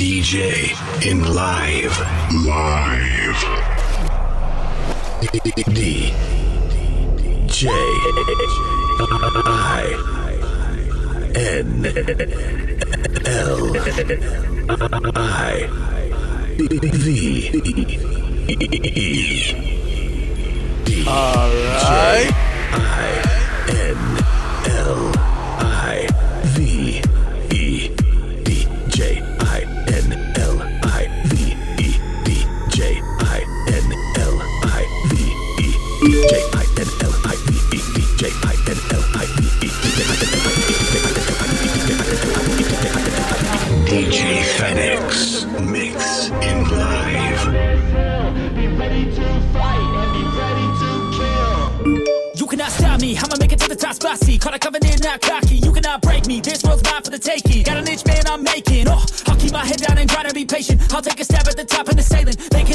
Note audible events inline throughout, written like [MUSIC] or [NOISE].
DJ in live. Live. D. J. I. N. L. I. V. E. All right. I N L I V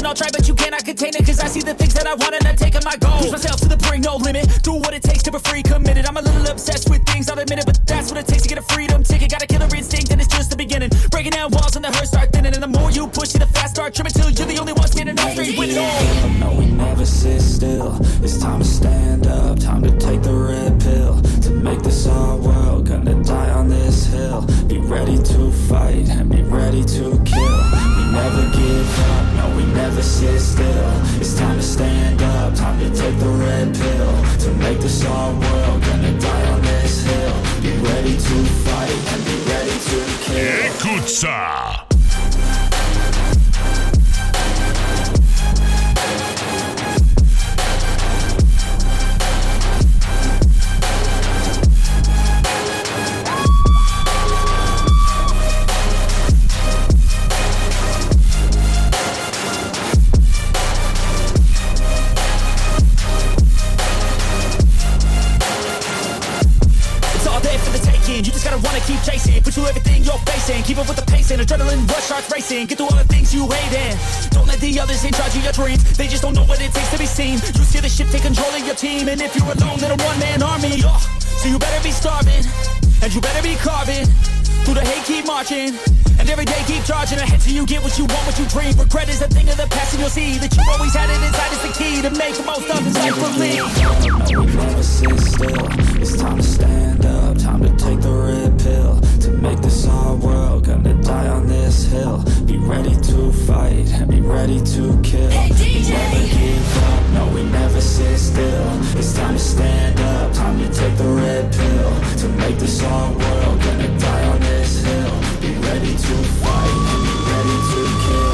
can all try, but you cannot contain it. Cause I see the things that I want and I take on my goal. Push myself to the brink, no limit. Do what it takes to be free, committed. I'm a little obsessed with things, I'll admit it. But that's what it takes to get a freedom ticket. Got a killer instinct, and it's just the beginning. Breaking down walls and the hurt start thinning. And the more you push the fast start trimming till you're the only one standing up straight with it all. No, we never sit still. It's time to stand up, time to take the red pill. To make this our world, gonna die on this hill. Be ready to fight and be ready to kill. Never give up, no, we never sit still. It's time to stand up, time to take the red pill. To make this our world, gonna die on this hill. Be ready to fight and be ready to kill. Escucha. It's Everything you're facing. Keep up with the pace and adrenaline rush starts racing. Get through all the things you hate in. Don't let the others in charge of your dreams. They just don't know what it takes to be seen. You see the ship take control of your team, and if you're alone, then a one man army. Oh, so you better be starving, and you better be carving. Through the hate, keep marching. And every day keep charging ahead till you get what you want, what you dream. Regret is a thing of the past, and you'll see that you always had it inside. It's the key to make the most of this life believe. No, never sit still. It's time to stand up, time to take the red pill. Make this our world, gonna die on this hill. Be ready to fight and be ready to kill. We never give up, no, we never sit still. It's time to stand up, time to take the red pill. To make this our world, gonna die on this hill. Be ready to fight and be ready to kill.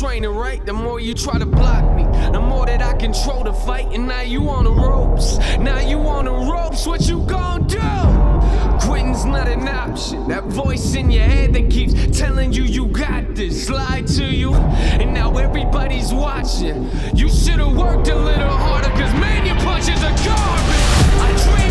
Training, right? The more you try to block me, the more that I control the fight. And now you on the ropes. Now you on the ropes. What you gonna do? Quitting's not an option. That voice in your head that keeps telling you you got this lie to you. And now everybody's watching. You should've worked a little harder, cause man, your punches are garbage. I dream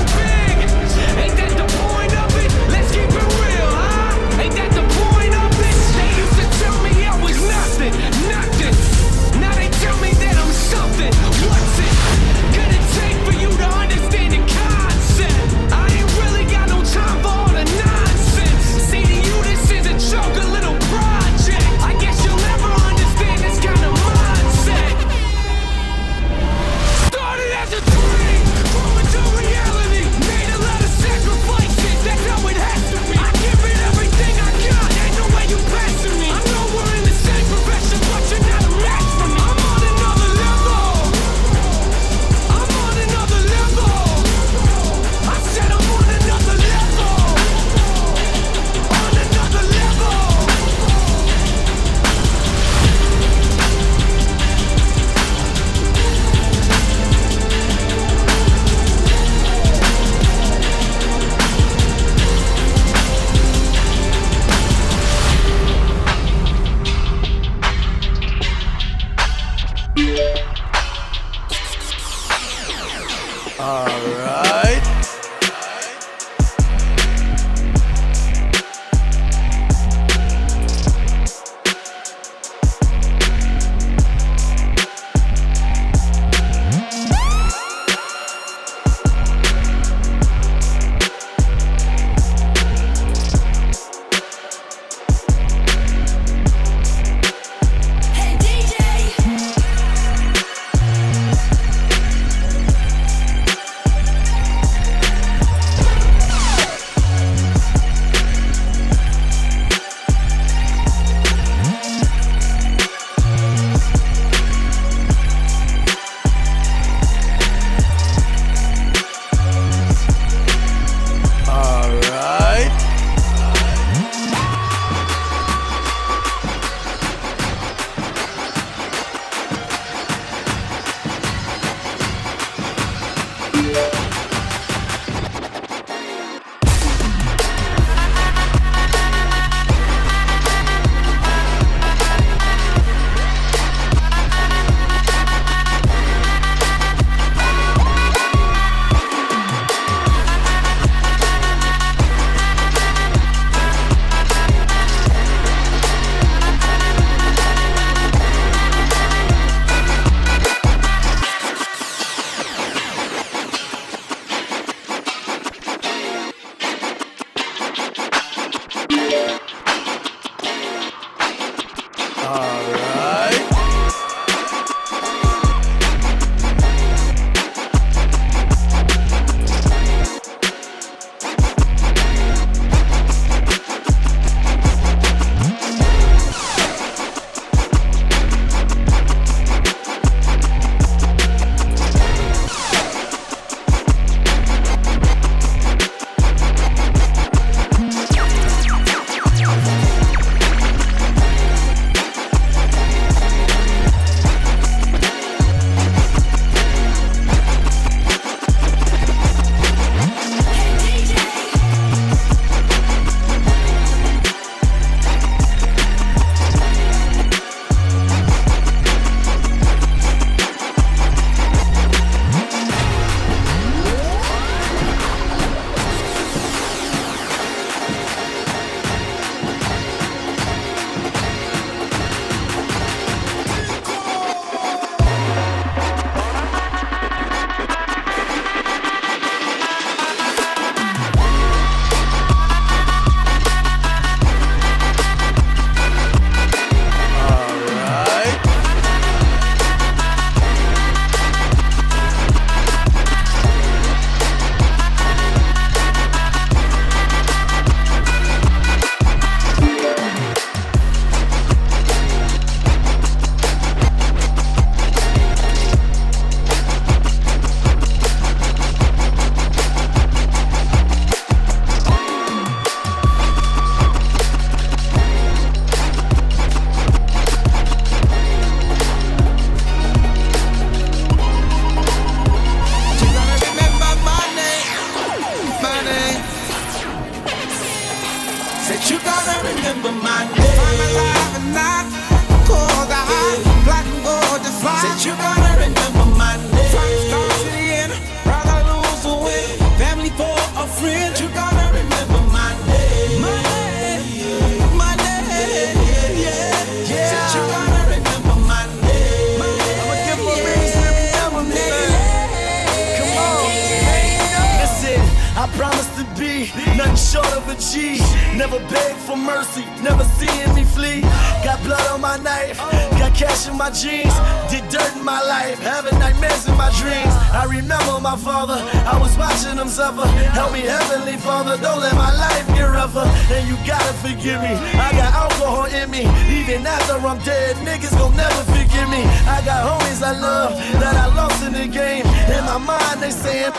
She never begged for mercy, never seeing me flee. Got blood on my knife, got cash in my jeans. Did dirt in my life, having nightmares in my dreams. I remember my father, I was watching him suffer. Help me, Heavenly Father, don't let my life get rougher. And you gotta forgive me, I got alcohol in me. Even after I'm dead, niggas gon' never forgive me. I got homies I love that I lost in the game. In my mind, they saying,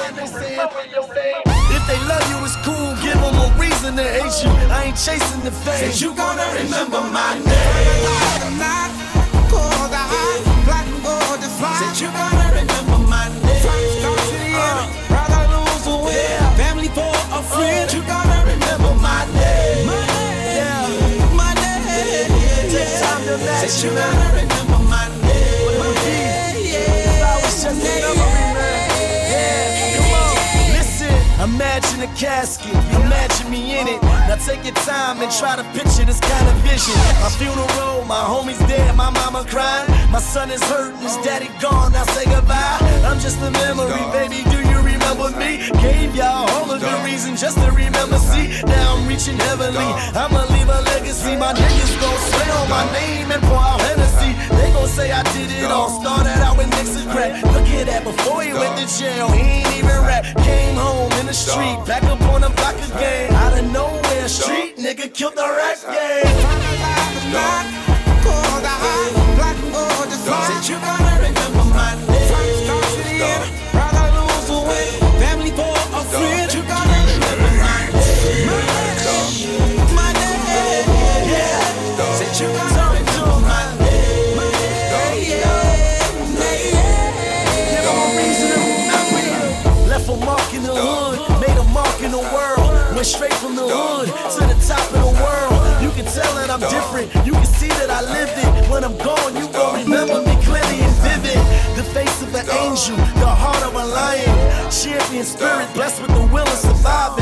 if they love you, it's cool no reason to hate you. I ain't chasing the fame. Said you gonna remember my name. I'm not cold, I hide, black and gold is fly. Said you gonna remember my name. From start to the uh, rather lose or win. Yeah. Family for a friend. Uh, you gonna remember my name. My name, yeah. my name. Yeah. Yeah. Yeah. to. Said you gonna remember. Imagine a casket, imagine me in it. Now take your time and try to picture this kind of vision. My funeral, my homie's dead, my mama crying. My son is hurt, his daddy gone, now say goodbye. I'm just a memory, baby, do you remember me? Gave y'all all of the reason just to remember, see. Now I'm reaching heavenly, I'ma leave a legacy. My niggas gon' swear on my name and pour out Hennessy. They gon' say I did it all, started out with Nixon crack. Look at that, before he went to jail, he ain't even rap. Came home in the street, back up on the block again. Out of nowhere, street nigga killed the rap game. Said you gotta remember hood to the top of the world. You can tell that I'm different. You can see that I lived it. When I'm gone, you gon' remember me clearly and vivid. The face of an angel, the heart of a lion. Champion spirit, blessed with the will of surviving.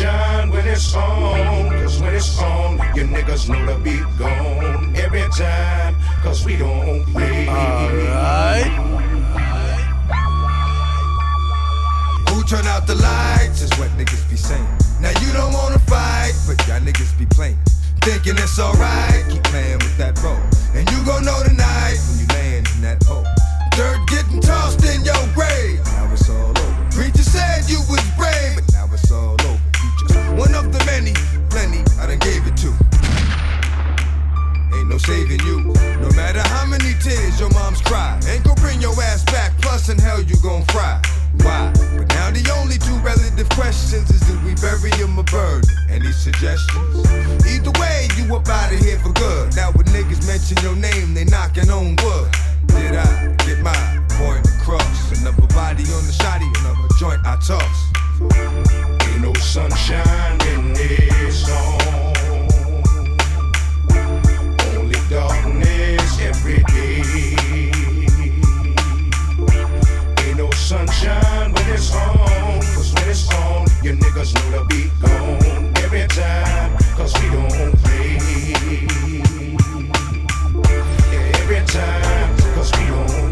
No sunshine when it's on. Cause when it's on, you niggas know the beat gone. Every time, cause we don't play. Who turn out the lights is what niggas be saying. Now you don't wanna fight, but y'all niggas be playing. Thinking it's alright, keep playing with that role. And you gon' know tonight when you land in that hole. Dirt getting tossed in your grave. Now it's all over. Preacher said you was done gave it to. Ain't no saving you. No matter how many tears your mom's cry. Ain't gon' bring your ass back, plus in hell you gon' fry. Why? But now the only two relative questions is did we bury him or burn? Any suggestions? Either way, you up out of here for good. Now when niggas mention your name, they knocking on wood. Did I get my point across? Another body on the shoddy, another joint I toss. Ain't no sunshine when it's on. Sunshine when it's on. Cause when it's on, you niggas know the beat gone. Every time, cause we don't play. Every time, cause we don't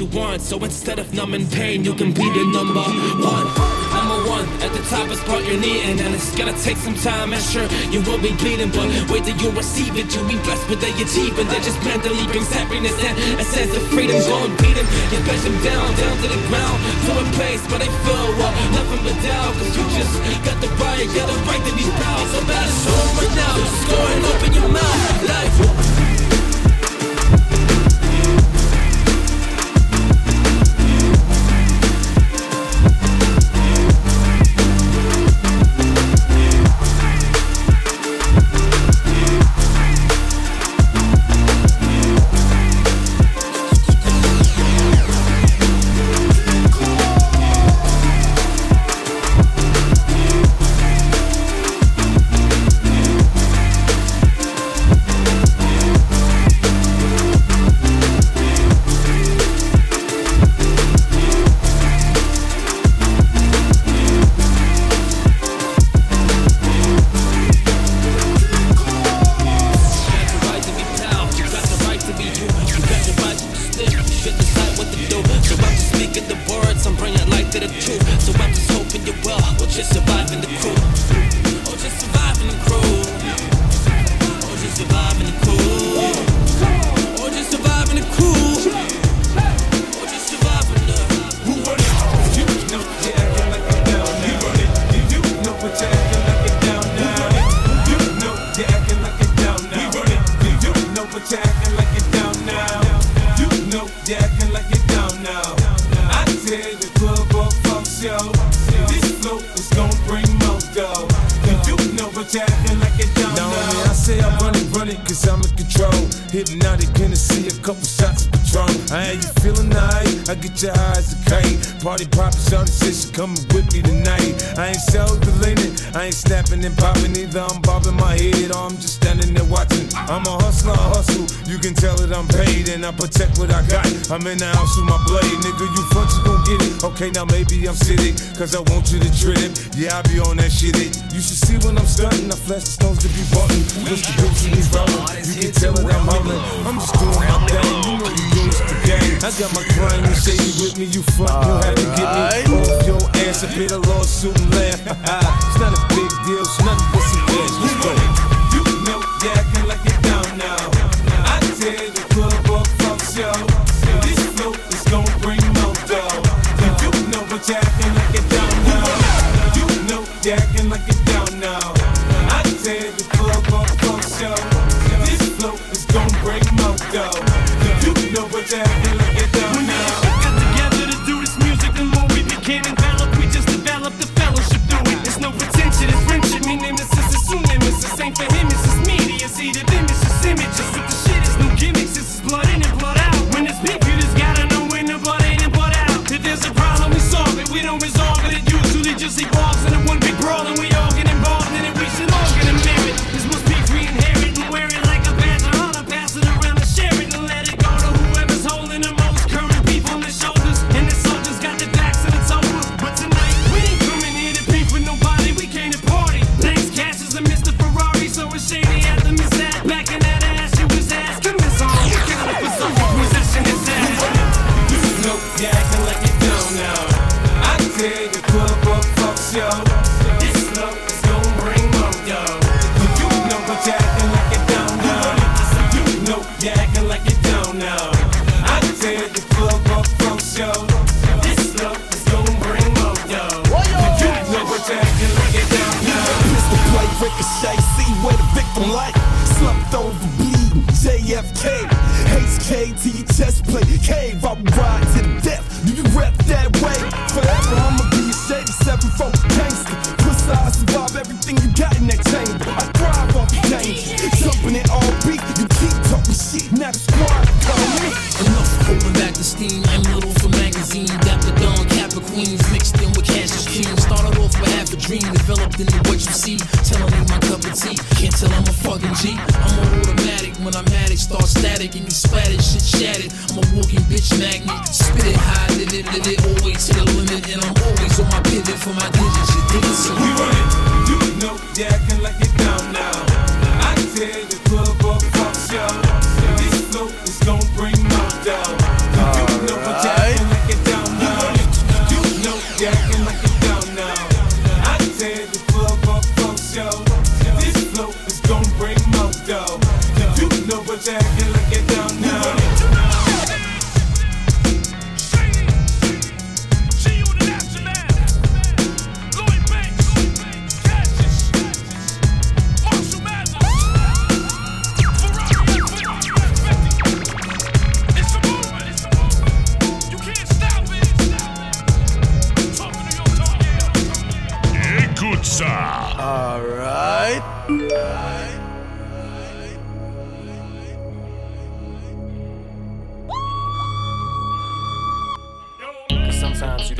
you want. So instead of numbing pain, you can be the number one. Number one at the top is what you're needing, and it's gonna take some time. And sure, you will be bleeding, but wait till you receive it. You'll be blessed with the achievement that just mentally brings happiness and a sense of freedom. Don't beat him, you push him down, down to the ground, to a place where they feel well, nothing but doubt. Cause you just got the right, got the right to be proud. So better show right now, just go and open your mouth. Life. now maybe I'm city, cause I want you to trip. Yeah, I be on real results.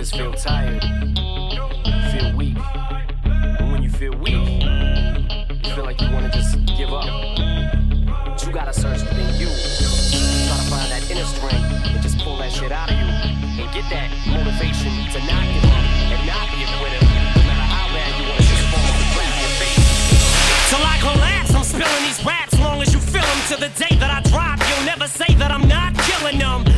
just feel tired, feel weak. And when you feel weak, you feel like you wanna just give up. But you gotta search within you. Try to find that inner strength and just pull that shit out of you. And get that motivation to not give up and not be a quitter. No matter how bad you wanna just fall your face. Till I collapse, I'm spilling these raps long as you feel them. The day that I drop, you'll never say that I'm not killing them.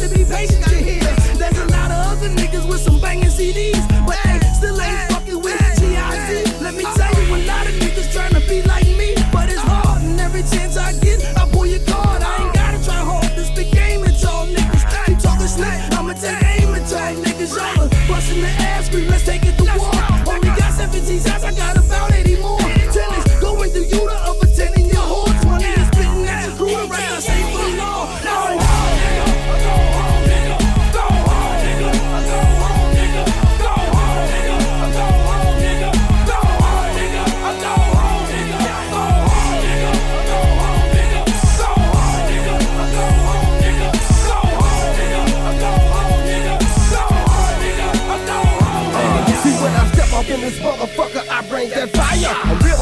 To be patient to hear. There's a lot of other niggas with some banging CDs, but they still ain't fucking with G.I.Z. Let me tell you, a lot of niggas trying to be like me, but it's hard, and every chance I get, I pull your card. I ain't gotta try hard, this big game and y'all niggas. Keep talking slick, I'ma take aim at y'all niggas. Y'all are busting the ass, scream, let's take it to war. Only got 17 shots, I got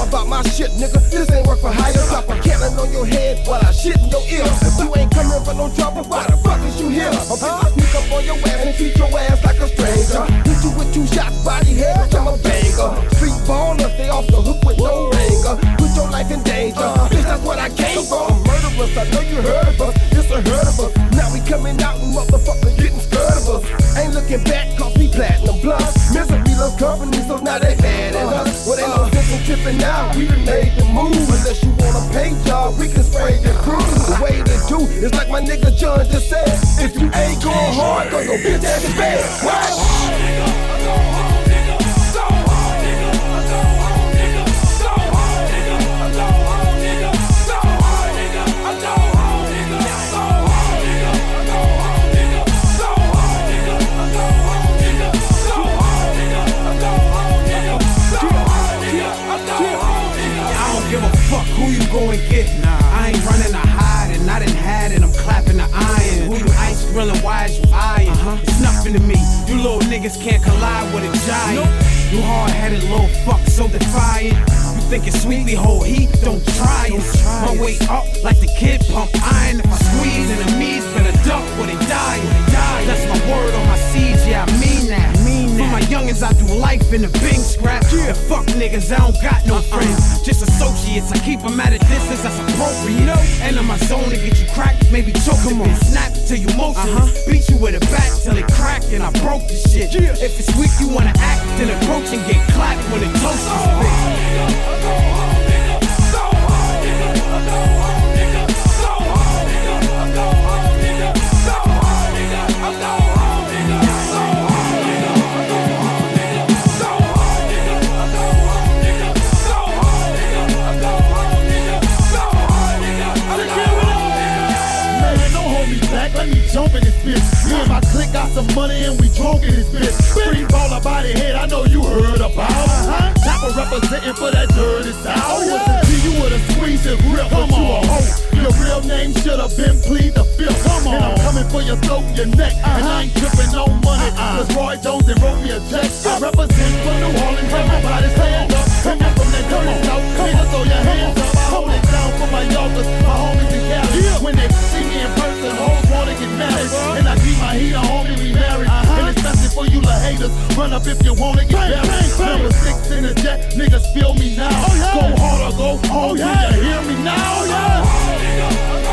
about my shit, nigga. This ain't work for hire. Drop a cannon on your head while I shit in your ear. If you ain't coming for no trouble, why the fuck is you here? I'm finna sneak up on your ass and treat your ass like a stranger. Hit you with two shots, body head, I'm a banger. Street baller, stay off the hook with no ringer. Put your life in danger. Uh, bitch, that's what I came for. Murderers, I know you heard of us. It's a herd of us. Now we coming out and motherfuckers getting scared of us. Ain't looking back, cause we platinum plus. Misery loves company, so now they mad at us. Well, ain't no sense in tripping now. We done made the move. Unless you want a pay job, we can spray your crew. The way to do is like my nigga John just said. If you ain't going hard, go your bitch ass in bed. What? Go and get. I ain't running to hide and I done had it. I'm clapping the iron. Who you ice grilling? Why is you eyeing? It's nothing to me. You little niggas can't collide with a giant. You hard headed little fuck, so defiant. You think it's sweet, we hold heat, don't try it. My way up like the kid pump iron. If I squeeze enemies, better duck or they die. That's my word on my seeds, yeah, I mean that. For my youngins, I do life in a bing scrap. Fuck niggas, I don't got no friends. Just associates, I keep them at a distance, that's appropriate. And in my zone to get you cracked, maybe choke them and snap till you motion. Beat you with a bat till it crack and I broke the shit. Yeah. If it's weak, you wanna act, then approach and get clapped when it closes. So hard, nigga, so the toast is big. Man, this. Me and my clique got some money and we drunk in this bitch. Free baller body head, I know you heard about. Uh-huh. Chopper representing for that dirty south. Oh, yeah. See you with a squeeze and grip, Come but you a hoe. Your real name should have been plead the fifth. Come on. And I'm coming for your throat, your neck. And I ain't tripping no money. Cause Roy Jones and wrote me a check. I represent for New Orleans, everybody stand up. Come on from that dirty south. Niggas throw your hands up. Hold it down for my youngers, my homies in Cali. When they see me in person, hoes wanna get married. And I keep my heat on, homie, we married. And it's nothing for you little haters. Run up if you wanna get buried. Number six in the jet, niggas feel me now. Go hard or go home, do you hear me now? They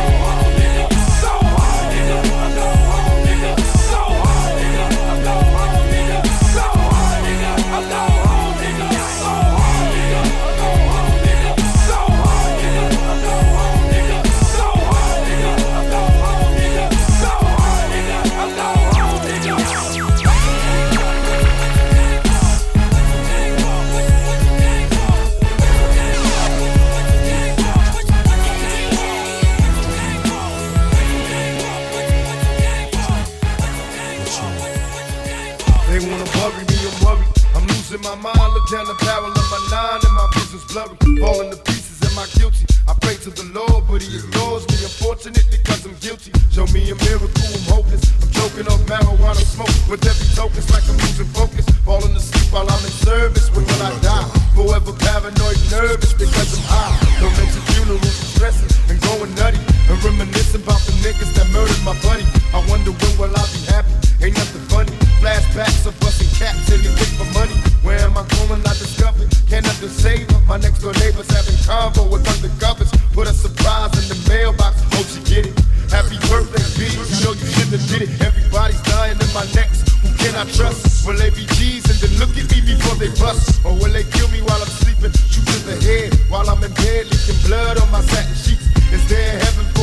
down the barrel of my nine and my vision's blurry. Falling to pieces, am I guilty? I pray to the Lord, but he ignores me. Unfortunately, cause I'm guilty. Show me a miracle, I'm hopeless. I'm choking off marijuana smoke. With every token, it's like I'm losing focus. Falling asleep while I'm in service. When will I die? Forever paranoid, nervous because I'm high. Don't mention funerals, stressing and going nutty. And reminiscing about the niggas that murdered my buddy. I wonder when will I be happy? Ain't nothing funny. Flashbacks of busting caps and they for money. Where am I going? I discovered. Cannot save her. My next door neighbor's having convo with undercovers. Put a surprise in the mailbox. Hope she get it. Happy birthday, bitch. You know you shouldn't have did it. Everybody's dying in my next. Who can I trust? Will they be G's and then look at me before they bust? Or will they kill me while I'm sleeping? Shoot in the head while I'm in bed, leaking blood on my satin sheets. Is there heaven?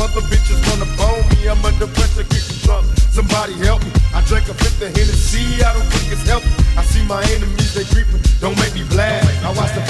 Other. Bitches wanna bone me. I'm under pressure, getting drunk. Somebody help me. I drank a fifth of Hennessy. I don't think it's healthy. I see my enemies, they creeping. Don't make me blast. I watch the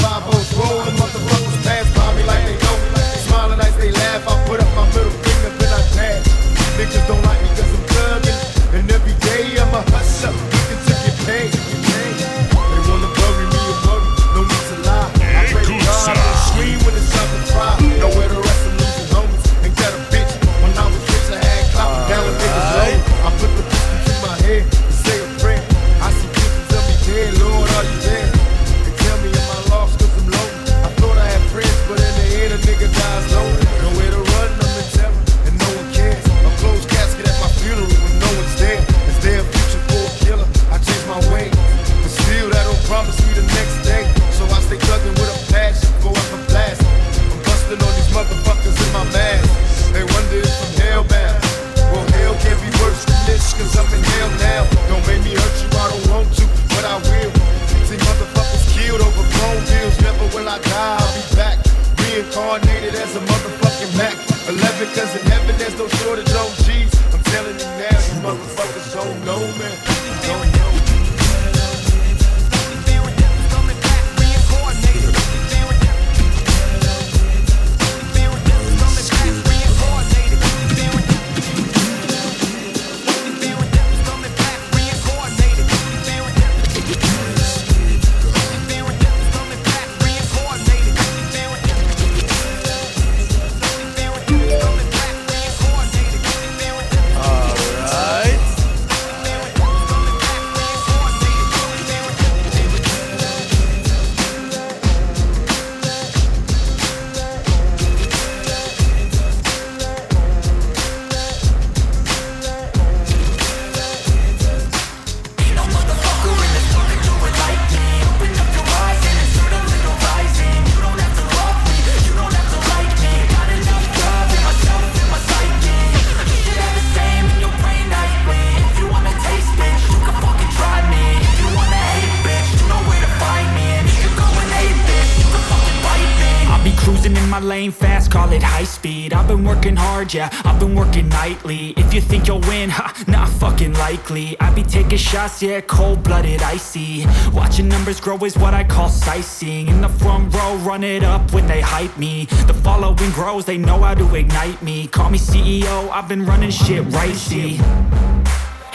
yeah, I've been working nightly. If you think you'll win, ha, not fucking likely. I be taking shots, yeah, cold blooded, icy. Watching numbers grow is what I call sightseeing. In the front row, run it up when they hype me. The following grows, they know how to ignite me. Call me CEO, I've been running shit right, see.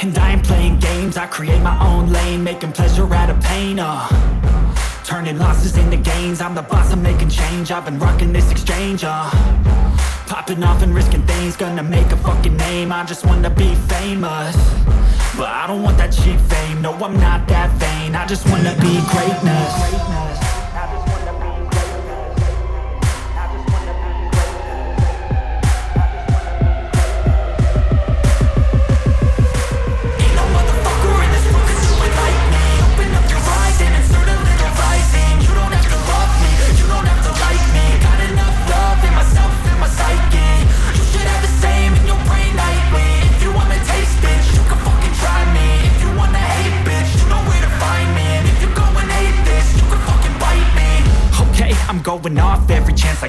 And I ain't playing games, I create my own lane, making pleasure out of pain, uh. Turning losses into gains, I'm the boss, I'm making change. I've been rocking this exchange, uh. Popping off and risking things, gonna make a fucking name. I just wanna be famous. But I don't want that cheap fame, no, I'm not that vain. I just wanna be greatness.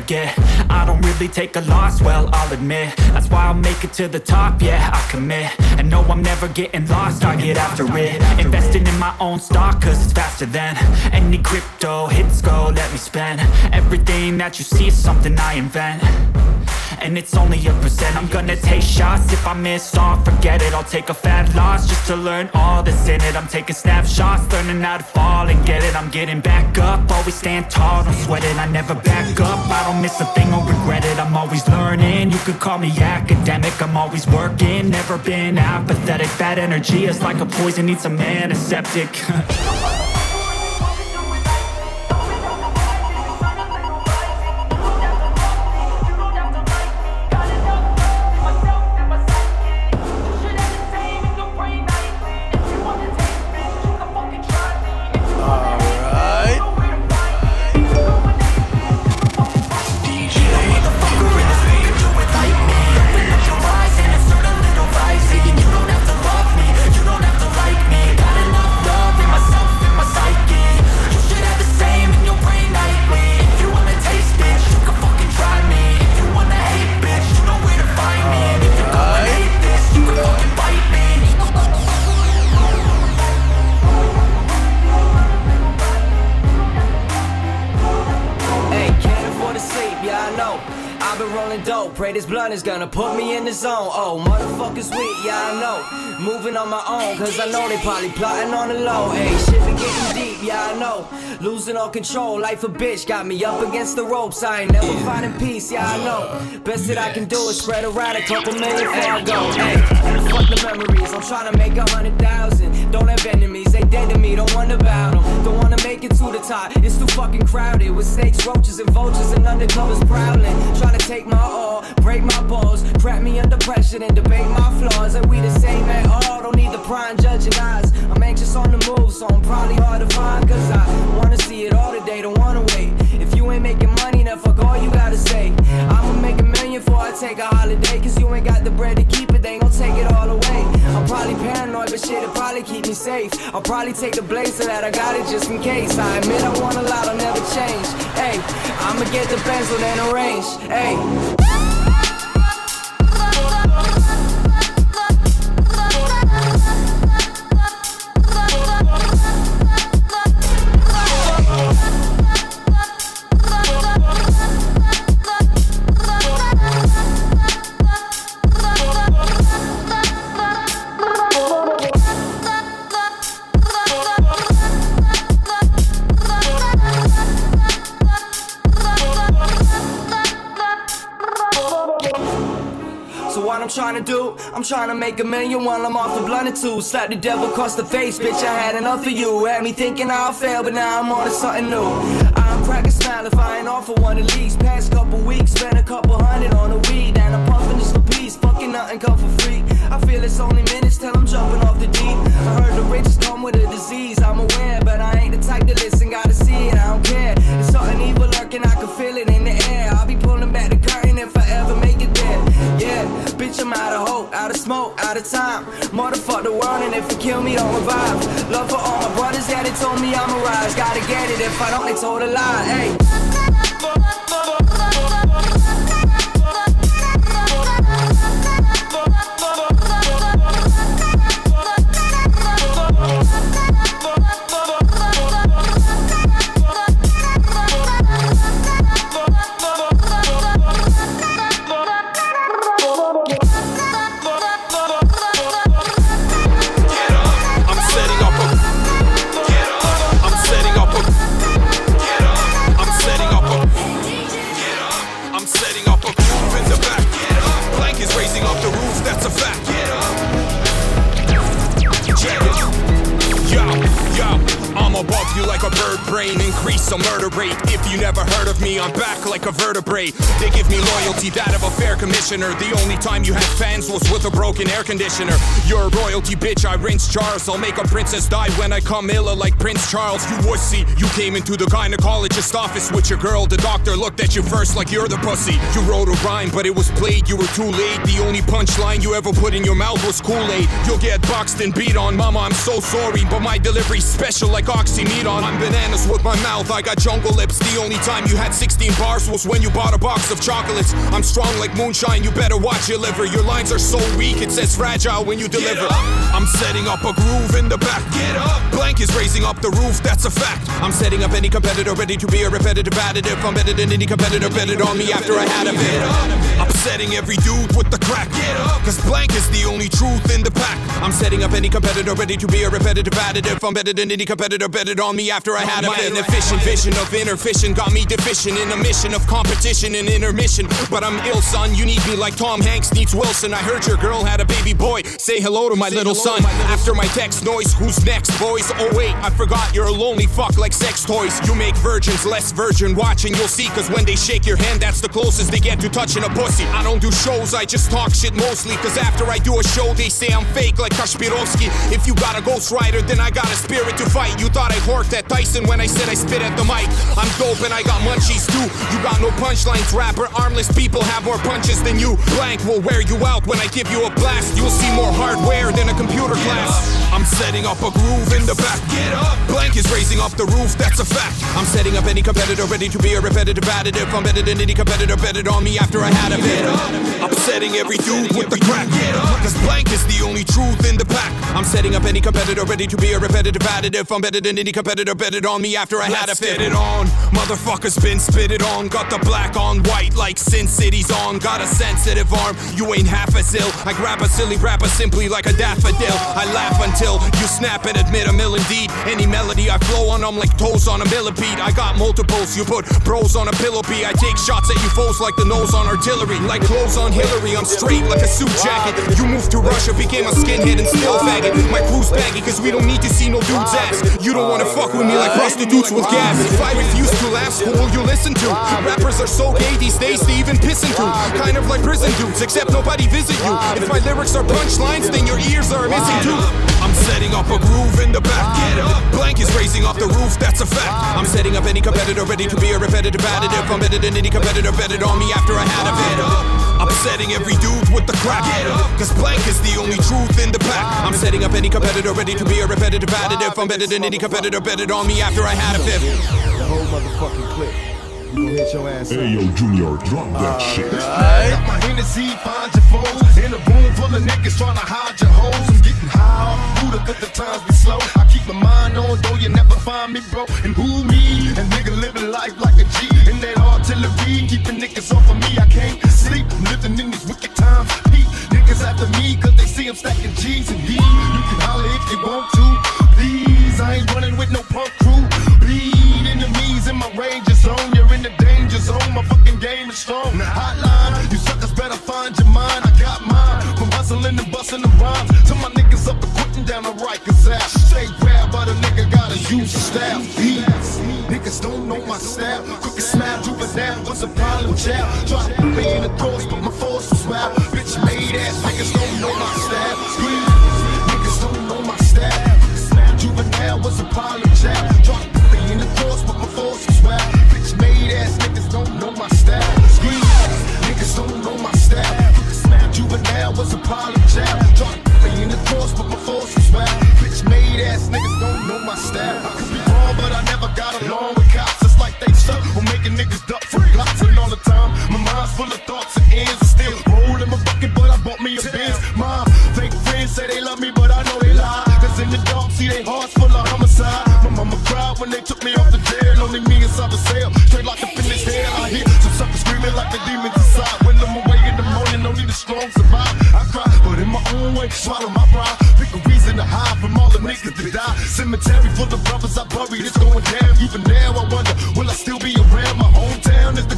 I. I don't really take a loss, well, I'll admit. That's why I'll make it to the top, yeah, I commit. And no, I'm never getting lost, I get after it. Investing in my own stock, cause it's faster than any crypto hits go. Let me spend everything that you see is something I invent. And it's only a percent. I'm gonna take shots. If I miss all, forget it. I'll take a fat loss just to learn all that's in it. I'm taking snapshots, learning how to fall and get it. I'm getting back up, always stand tall, don't sweat it. I never back up, I don't miss a thing or regret it. I'm always learning, you could call me academic. I'm always working, never been apathetic. Bad energy is like a poison, needs some antiseptic. Pray [LAUGHS] Know they probably plotting on the low. Hey, shit know. Losing all control, life a bitch got me up against the ropes. I ain't never finding peace, yeah, I know. Best that I can do is spread around a couple million before I go. Hey, fuck the memories, I'm trying to make a hundred thousand. Don't have enemies, they dead to me, don't wonder about them. Don't wanna make it to the top, it's too fucking crowded. With snakes, roaches, and vultures, and undercovers prowling. Trying to take my all, break my balls, crap me under pressure, and debate my flaws. And we the same at all, don't need the prime judging eyes. I'm anxious on the move, so I'm probably hard to find. Cause I wanna see it all today, don't wanna wait. If you ain't making money, then fuck all you gotta say. I'ma make a million before I take a holiday. Cause you ain't got the bread to keep it, they ain't gon' take it all away. I'm probably paranoid, but shit, it'll probably keep me safe. I'll probably take the blade so that I got it just in case. I admit I want a lot, I'll never change. Hey, I'ma get the pencil then arrange. Hey. Make a million while I'm off the blunt or two. Slap the devil across the face, bitch. I had enough of you. Had me thinking I'll fail, but now I'm on to something new. I'm cracking smile if I ain't off for one of these. The world, and if you kill me, don't revive. Love for all my brothers, yeah, they told me I'm a rise. Gotta get it, if I don't, they told a lie. Hey. You never heard of me, I'm back like a vertebrae. They give me loyalty, that of a fair commissioner. The only time you had fans was with a broken air conditioner. You're a royalty bitch, I rinse jars. I'll make a princess die when I come illa like Prince Charles. You wussy, you came into the gynecologist office with your girl. The doctor looked at you first like you're the pussy. You wrote a rhyme, but it was played, you were too late. The only punchline you ever put in your mouth was Kool-Aid. You'll get boxed and beat on, mama, I'm so sorry. But my delivery's special like oxymeat on. I'm bananas with my mouth, I got jungle lips. The only time you had 16 bars was when you bought a box of chocolates. I'm strong like moonshine, you better watch your liver. Your lines are so weak, it says fragile when you deliver. I'm setting up a groove in the back. Get up! Blank is raising up the roof, that's a fact. I'm setting up any competitor ready to be a repetitive additive. I'm better than any competitor, betted on me after I had a bit. Upsetting every dude with the crack. Get up! Cause blank is the only truth in the pack. I'm setting up any competitor ready to be a repetitive additive. I'm better than any competitor, betted on me after I had a bit. Inefficient vision of inner fishing got me deficient in a mission of competition and intermission. But I'm ill, son. You need me like Tom Hanks needs Wilson. I heard your girl had a baby boy. Say hello to my little son. After my text noise, who's next, boys? Oh wait, I forgot you're a lonely fuck like sex toys. You make virgins less virgin watching, you'll see. Cause when they shake your hand, that's the closest they get to touching a pussy. I don't do shows, I just talk shit mostly. Cause after I do a show, they say I'm fake like Kashpirovsky. If you got a ghost rider, then I got a spirit to fight. You thought I horked at Tyson when I said I spit at the mic. I'm dope and I got munchies too. You got no punchlines, rapper. Armless people have more punches than you. Blank will wear you out when I give you a blast. You'll see more hardware than a computer class. I'm setting up a groove in the back. Get up. Blank is raising up the roof, that's a fact. I'm setting up any competitor ready to be a repetitive additive. I'm better than any competitor, betted on me after I had a bit. Upsetting every dude with the crack. Cause blank is the only truth in the pack. I'm setting up any competitor ready to be a repetitive additive. I'm better than any competitor, betted on me after I had a fit. Get it on. Motherfuckers been spitted on. Got the black on white like Sin City's on. Got a sensitive arm, you ain't half as ill. I grab a silly rapper simply like a daffodil. I laugh until you snap and admit I'm ill indeed. Any melody I flow on, I'm like toes on a millipede. I got multiples, you put bros on a pillow beat. I take shots at you foes like the nose on artillery. Like clothes on Hillary, I'm straight like a suit jacket. You moved to Russia, became a skinhead and still faggot. My crew's baggy, cause we don't need to see no dude's ass. You don't wanna fuck with me like prostitutes with gas. If I refuse to laugh, who will you listen to? Rappers are so gay these days, they even piss into. Kind of like prison dudes, except nobody visit you. If my lyrics are punchlines, then your ears are missing tooth. I'm setting up a groove in the back. Get up. Blank is raising off the roof, that's a fact. I'm setting up any competitor ready to be a repetitive additive. I'm better than any competitor, betted on me after I had a bit up. Upsetting every dude with the crack. Cause blank is the only truth in the pack. I'm setting up any competitor ready to be a repetitive additive. I'm better than any competitor, betted on me after I had a fifth. The whole motherfucking clip. You gon' hit your ass Hey, yo, Junior, drop that shit. Got my Hennessy, find your foes. In a room full of niggas trying to hide your hoes. I'm getting high off Buddha, cause the times be slow. I keep my mind on, though you never find me, bro. And who me? And nigga living life like a G. And that artillery, keeping niggas off of me. I can't sleep, I'm living in these wicked times. Peep, niggas after me, cause they see I'm stacking G's and D. You can holler if you want to. Please, I ain't running with no punk crew. Game is. Hotline, you suckers better find your mind. I got mine from hustling and busting the rhymes. To my niggas up and quitting down the Rikers ass. Stay rap, but a nigga gotta use a staff. Beats. Niggas don't know my style. Quick snap, juvenile, what's the problem, child? Try to me in the doors, but my force was wild. Bitch made ass niggas don't know my style. Scream. Niggas don't know my style. Juvenile was a problem, child. Full of thoughts and ends. Still roll in my bucket, but I bought me a Benz. My fake friends say they love me, but I know they lie. Cause in the dark, see they hearts full of homicide. My mama cried when they took me off the jail. Only me inside the cell. Straight like a finish head. I hear some suckers screaming like the demons inside. When I'm away in the morning, only the strong survive. I cry, but in my own way, swallow my pride. Pick a reason to hide from all the niggas that die. Cemetery full of brothers I buried. It's going down. Even now, I wonder, will I still be around? My hometown is the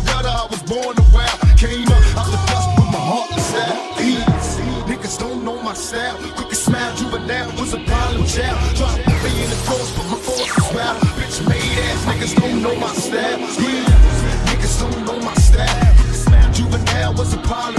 know my style. Yeah. Niggas don't know my style. Juvenile was a problem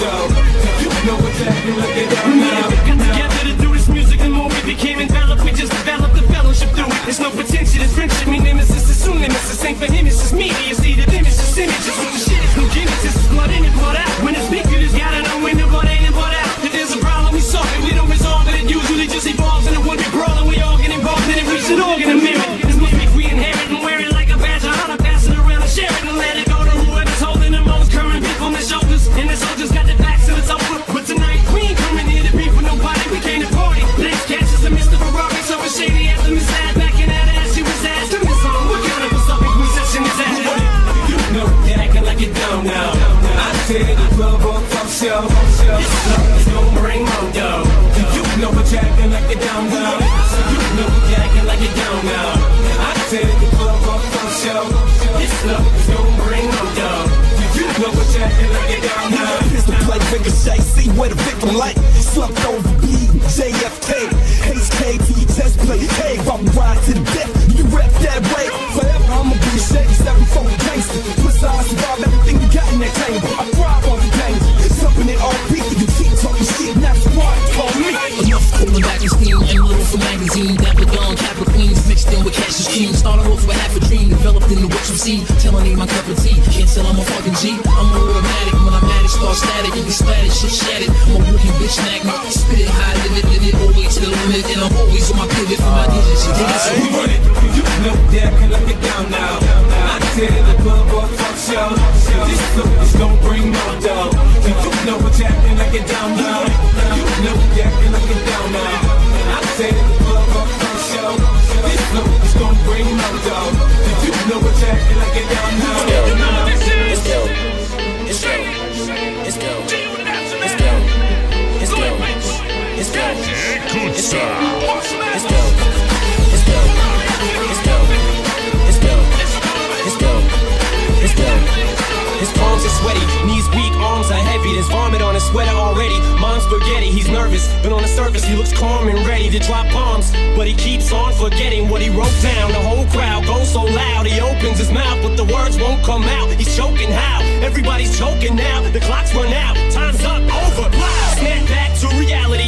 window see till I my cup of tea. Can't tell I'm a fucking G. I'm automatic. When I'm at it, start static. You can splat it, shit shattered. I'm a rookie bitch magnet. Spit it hot. nervous, but on the surface he looks calm and ready to drop bombs. But he keeps on forgetting what he wrote down. The whole crowd goes so loud, he opens his mouth, but the words won't come out. He's choking how? Everybody's choking now. The clock's run out, time's up, over. Snap back to reality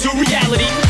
to reality.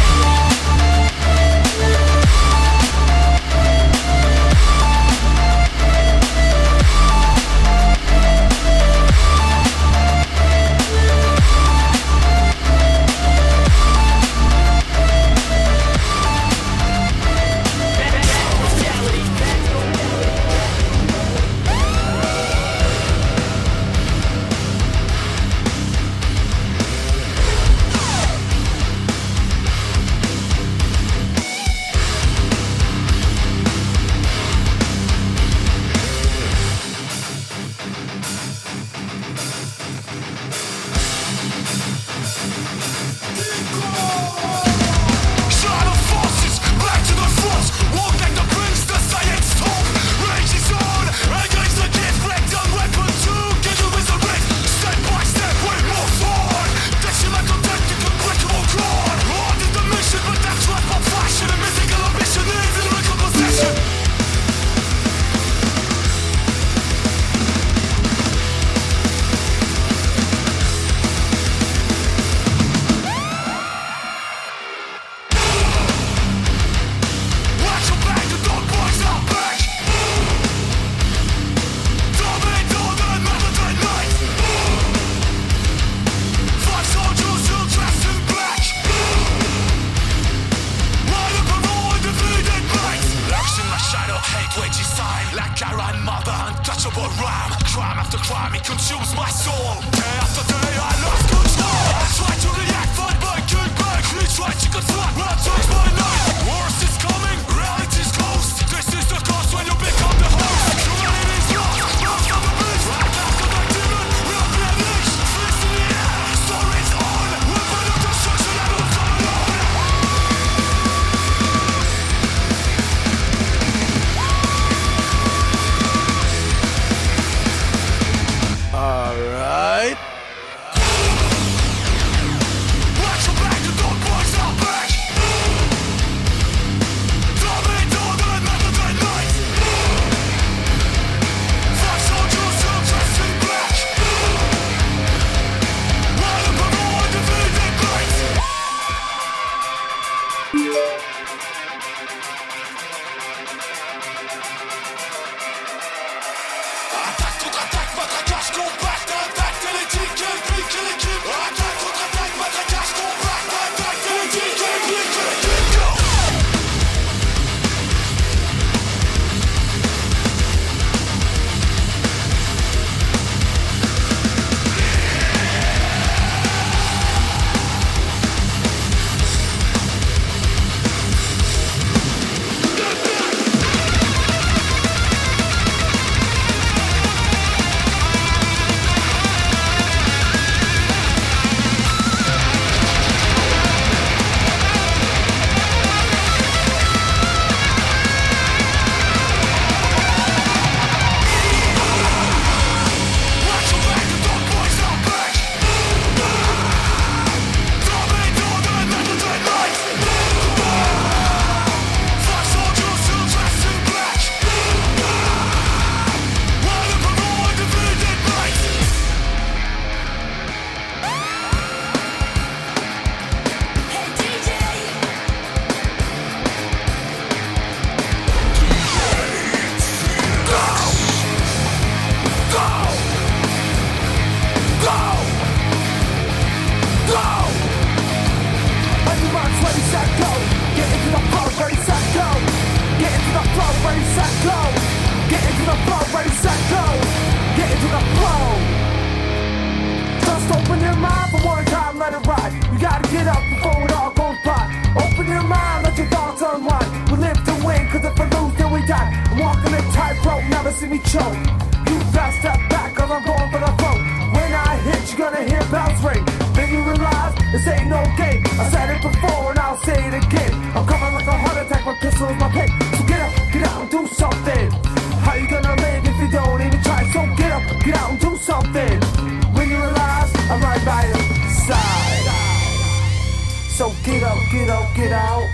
get up, get out.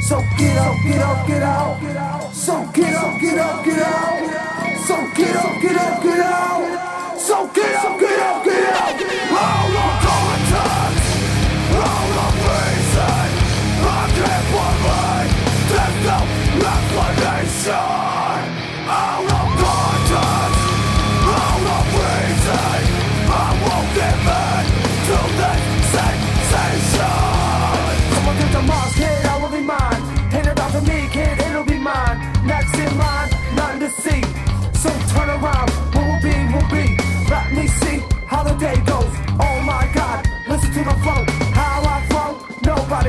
So get up, get up, get out. So get up, get up, get out. So get up, get up, get out. So get up, get up, get out. Roll on comatose, roll on reason. I can't believe there's no explanation.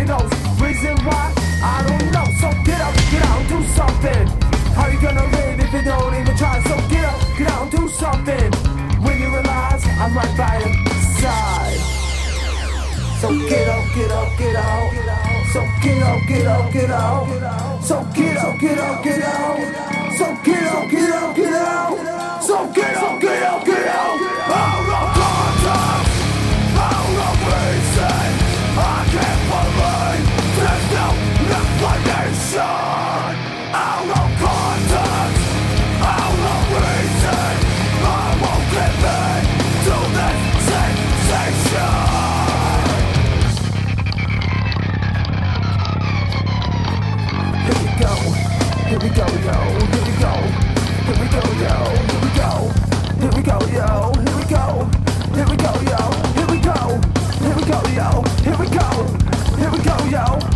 overdose. Reason why? I don't know. So get up, get out, do something. How you gonna live if you don't even try? So get up, get out, do something. When you realize I'm right by your side. So get up, get up, get out. So get up, get up, get out. So get up, get up, get out. So get up, get up, get out. So get up, get up, get out. Out of contact. here we go. Here we go, here we go. Here we go, here we go. Here we go, here we go. Here we go, here we go. Here we go, yo.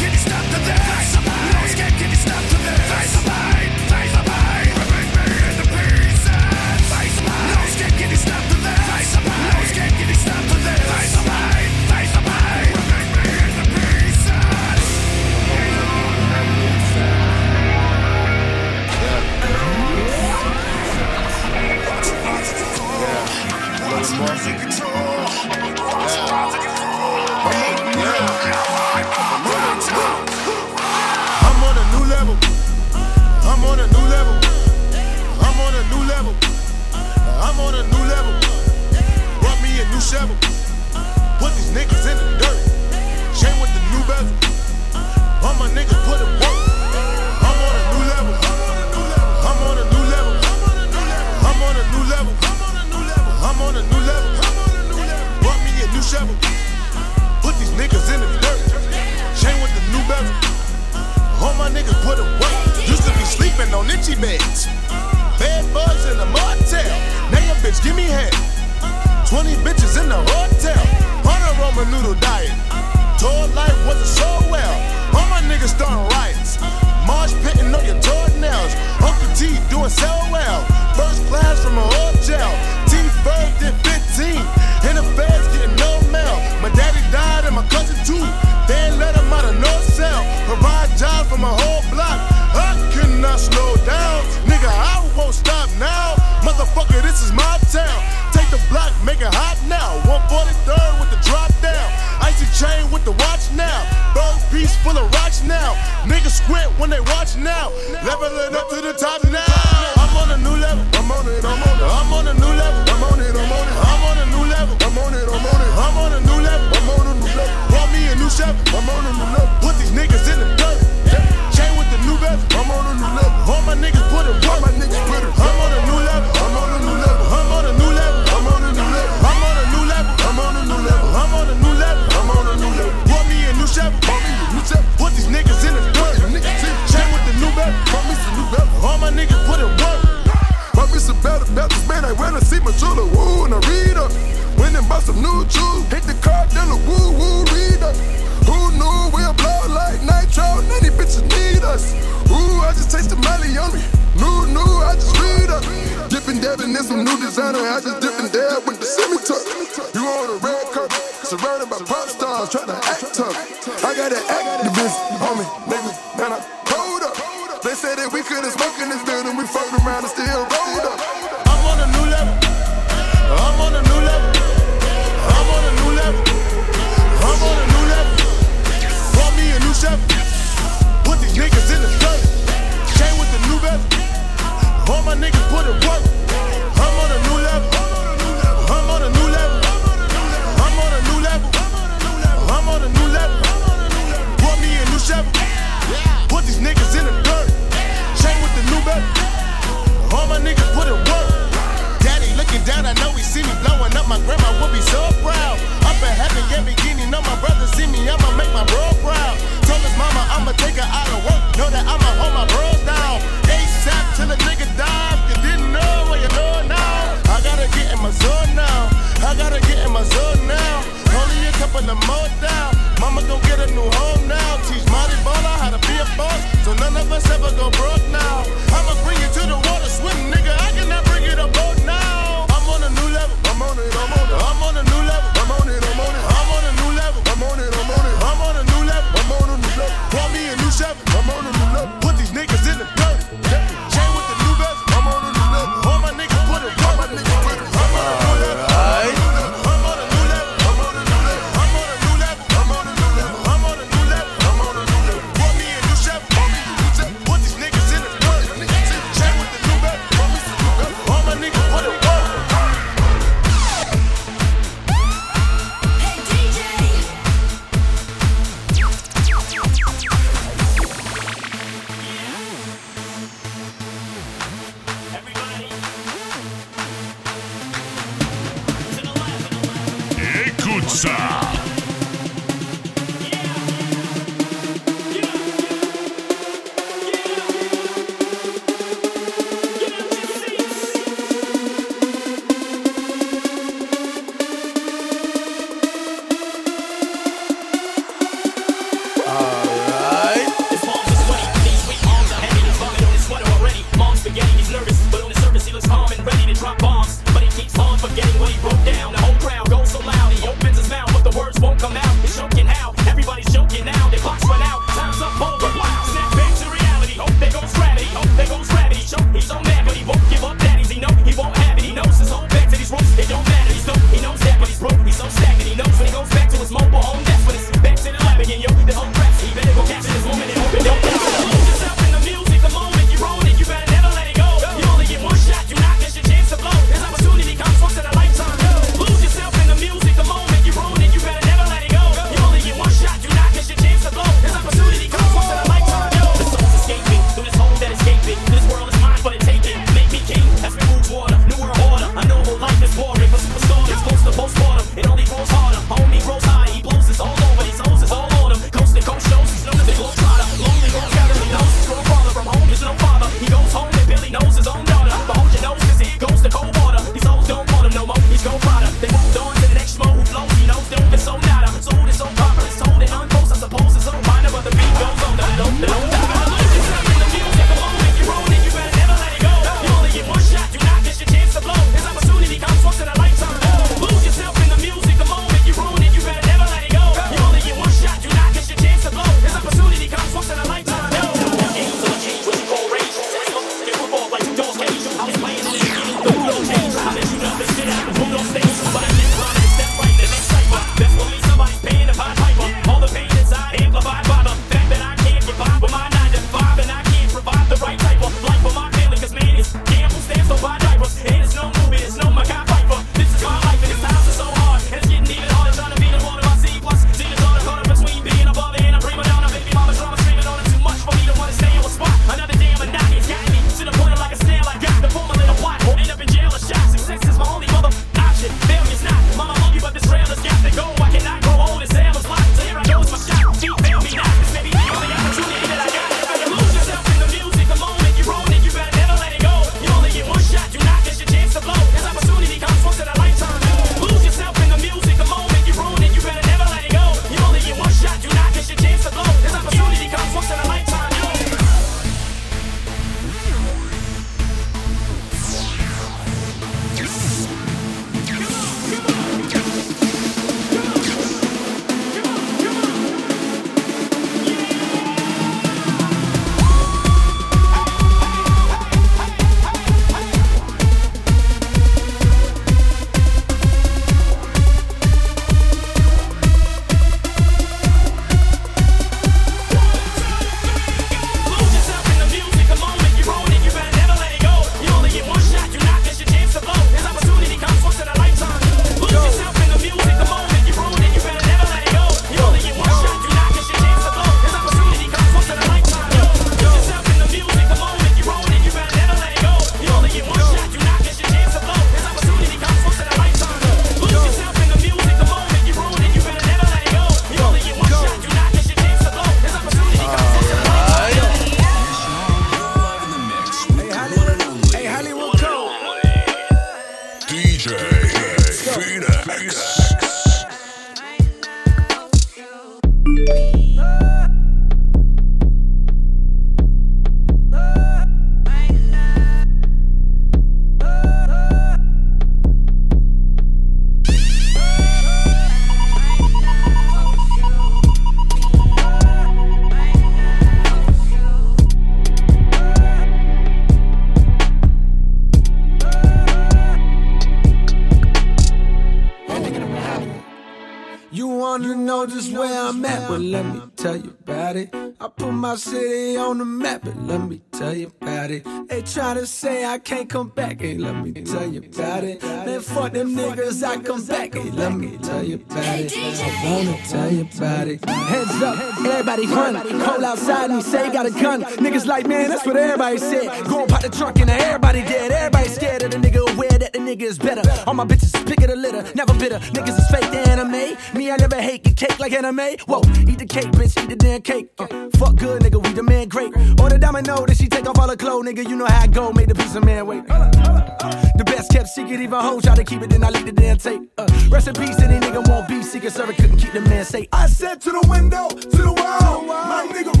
I come back, hey, let me tell you about it. I wanna tell you about it. Hands up, everybody run. Call outside and he say he got a gun. Niggas like, man, that's what everybody said. Go and pop the trunk and everybody dead. Everybody scared of the nigga, aware that the nigga is better. All my bitches pick of the litter, never bitter. Niggas is fake anime. Me, I never hate get cake like anime. Whoa, eat the cake, bitch, eat the damn cake. Uh, fuck good, nigga, we the man great. Order domino, that she take off all her clothes, nigga. You know how I go, made the piece of man wait. The best kept secret, even hoes try to keep it, then I leave the damn tape. Uh, rest in peace, any nigga won't be secret server, couldn't keep the man safe. I said to the window, to the wall. My nigga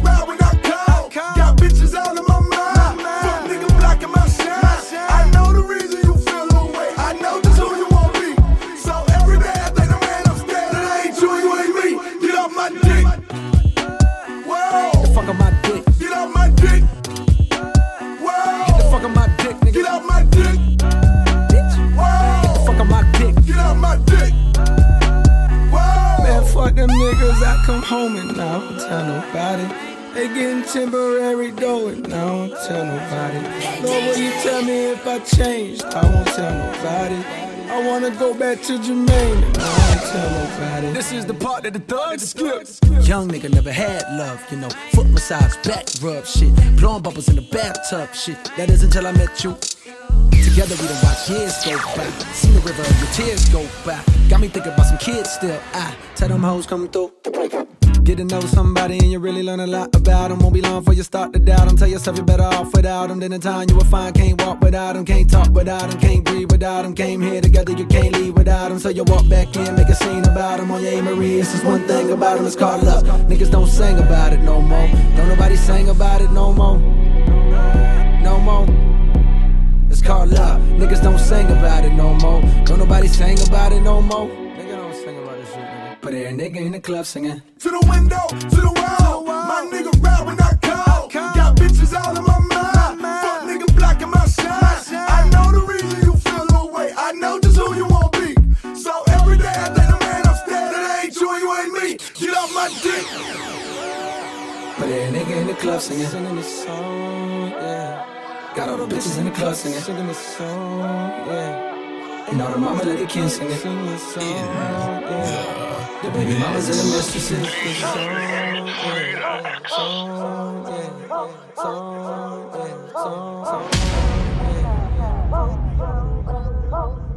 temporary dough and I don't tell nobody. Lord, will you tell me if I changed? I won't tell nobody. I wanna go back to Jermaine and I won't tell nobody. This is the part that the thugs skip. Young nigga never had love, you know. Foot massage, back rub shit. Blowing bubbles in the bathtub shit. That is until I met you. Together we done watch years go by. See the river of your tears go by. Got me thinking about some kids still. I tell them hoes come through to break up. Get to know somebody and you really learn a lot about them. Won't be long before you start to doubt them. Tell yourself you're better off without them. Then in time you will find can't walk without them, can't talk without them, can't breathe without them. Came here together, you can't leave without them. So you walk back in, make a scene about them on your A. Marie. It's just one thing about them, it's called love. Niggas don't sing about it no more. Don't nobody sing about it no more. No more. It's called love. Niggas don't sing about it no more. Don't nobody sing about it no more. This shit, nigga. Every nigga in the club singing. To the window, to the wall. My nigga ride when I call. Got bitches out of my mind. Fuck nigga blocking my shine. I know the reason you feel the way. I know just who you want to be. So every day I think the man upstairs. That ain't you, you ain't me. Get off my dick. But every nigga in the club singing. Singing the song, yeah. Got all the bitches in the club singing. Singing the song, yeah. And all the mama let the kids sing it. The baby mamas and the mistresses.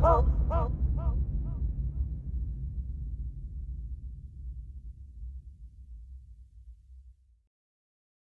Oh,